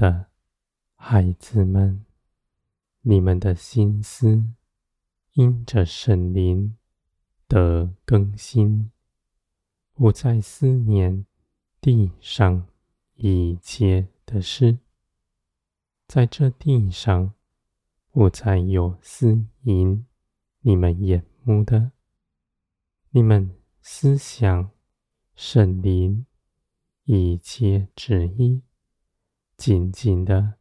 的孩子们，你们的心思因着圣灵的更新，不再思念地上一切的事，在这地上不再有吸引你们眼目的，你们思想圣灵一切旨意。紧紧的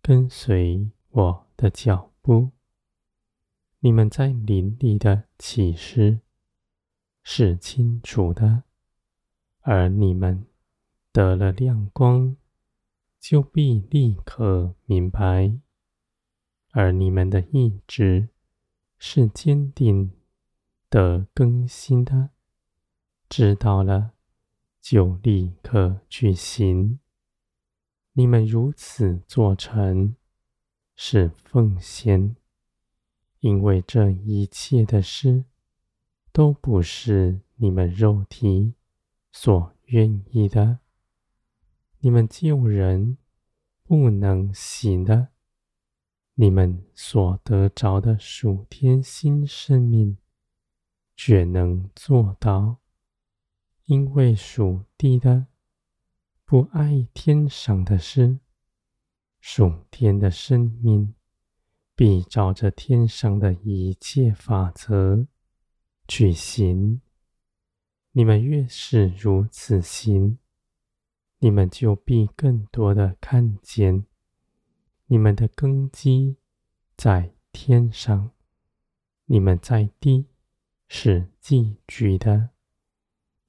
跟随我的脚步，你们在灵里的启示是清楚的，而你们得了亮光，就必立刻明白；而你们的意志是坚定的更新的，知道了就立刻去行。你们如此做成，是奉献，因为这一切的事都不是你们肉体所愿意的。你们救人不能行的，你们所得着的属天新生命，却能做到，因为属地的。不爱天上的事，属天的生命必照着天上的一切法则去行。你们越是如此行，你们就必更多的看见，你们的根基在天上，你们在地是寄居的，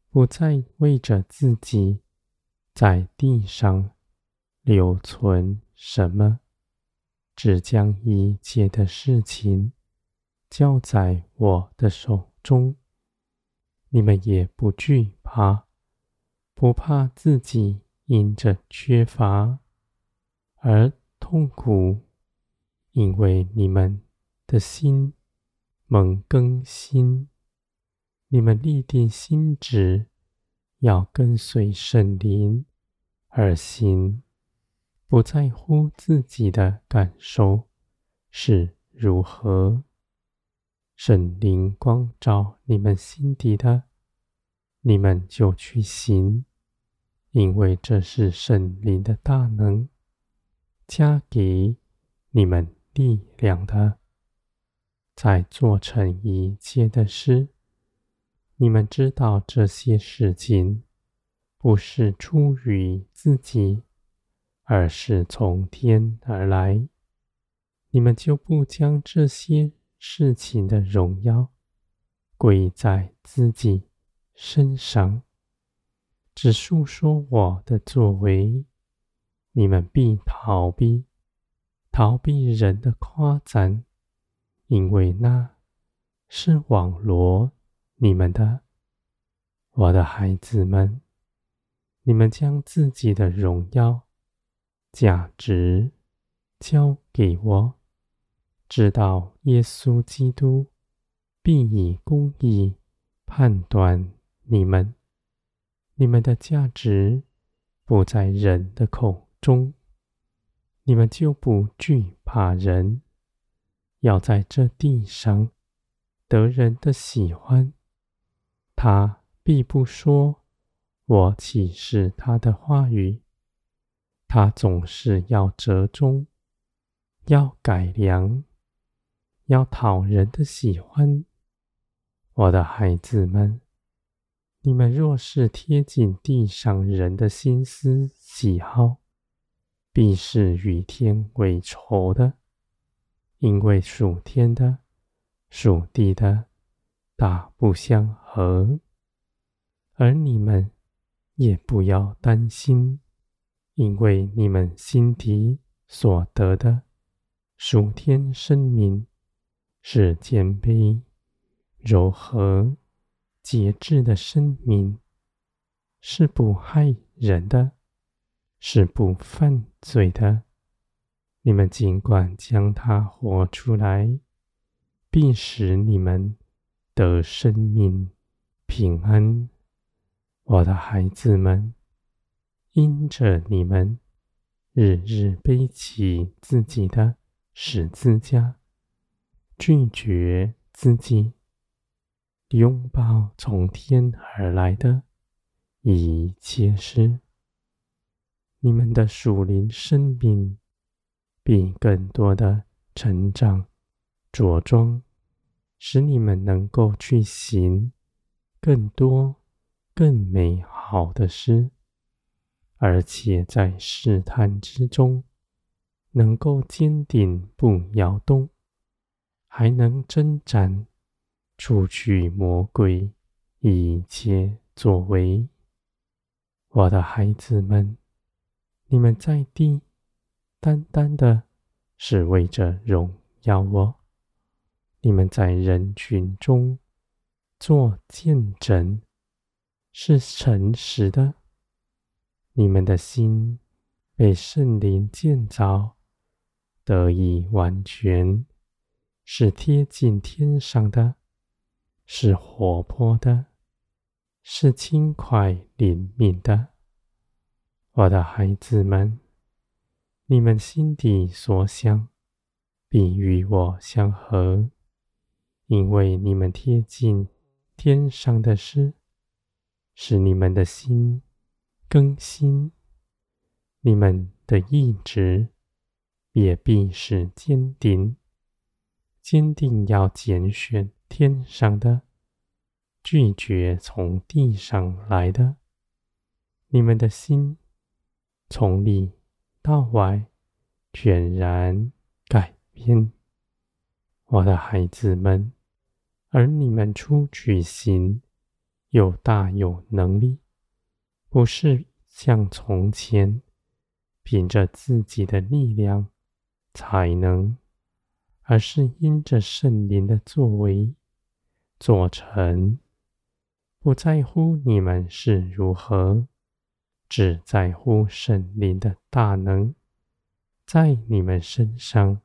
不再为着自己。在地上留存什么？只将一切的事情交在我的手中。你们也不惧怕，不怕自己因着缺乏而痛苦，因为你们的心猛更新，你们立定心志。要跟随圣灵而行，不在乎自己的感受是如何。圣灵光照你们心底的，你们就去行，因为这是圣灵的大能加给你们力量的，在做成一切的事。你们知道这些事情不是出于自己，而是从天而来。你们就不将这些事情的荣耀归在自己身上，只述说我的作为。你们必逃避，逃避人的夸赞，因为那是网罗。你们的，我的孩子们，你们将自己的荣耀、价值交给我，知道耶稣基督必以公义判断你们。你们的价值不在人的口中，你们就不惧怕人，要在这地上得人的喜欢。他必不说，我岂是他的话语？他总是要折中，要改良，要讨人的喜欢。我的孩子们，你们若是贴近地上人的心思喜好，必是与天为仇的，因为属天的、属地的。大不相合，而你们也不要担心，因为你们心底所得的属天生命是谦卑、柔和、节制的生命，是不害人的，是不犯罪的。你们尽管将它活出来，并使你们。得生命平安，我的孩子们，因着你们日日背起自己的十字架，拒绝自己，拥抱从天而来的一切事。你们的属灵生命必更多的成长着装，使你们能够去行更多更美好的诗。而且在试探之中，能够坚定不摇动，还能征战除去魔鬼一切作为。我的孩子们，你们在地单单的是为着荣耀我；你们在人群中做见证，是诚实的。你们的心被圣灵建造，得以完全，是贴近天上的，是活泼的，是轻快灵敏的。我的孩子们，你们心底所想，必与我相合，因为你们贴近天上的事，使你们的心。更新，你们的意志也必是坚定，坚定要拣选天上的，拒绝从地上来的。你们的心从里到外全然改变，我的孩子们，而你们出去行，又大有能力。不是像从前凭着自己的力量才能，而是因着圣灵的作为做成。不在乎你们是如何，只在乎圣灵的大能在你们身上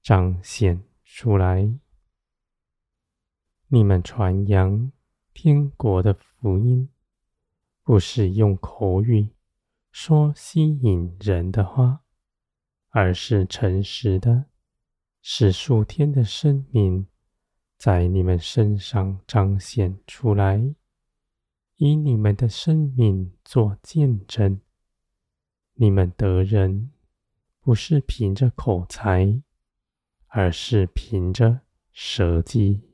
彰显出来。你们传扬天国的福音。不是用口语说吸引人的话，而是诚实的，使属天的生命在你们身上彰显出来，以你们的生命做见证。你们得人不是凭着口才，而是凭着舌技。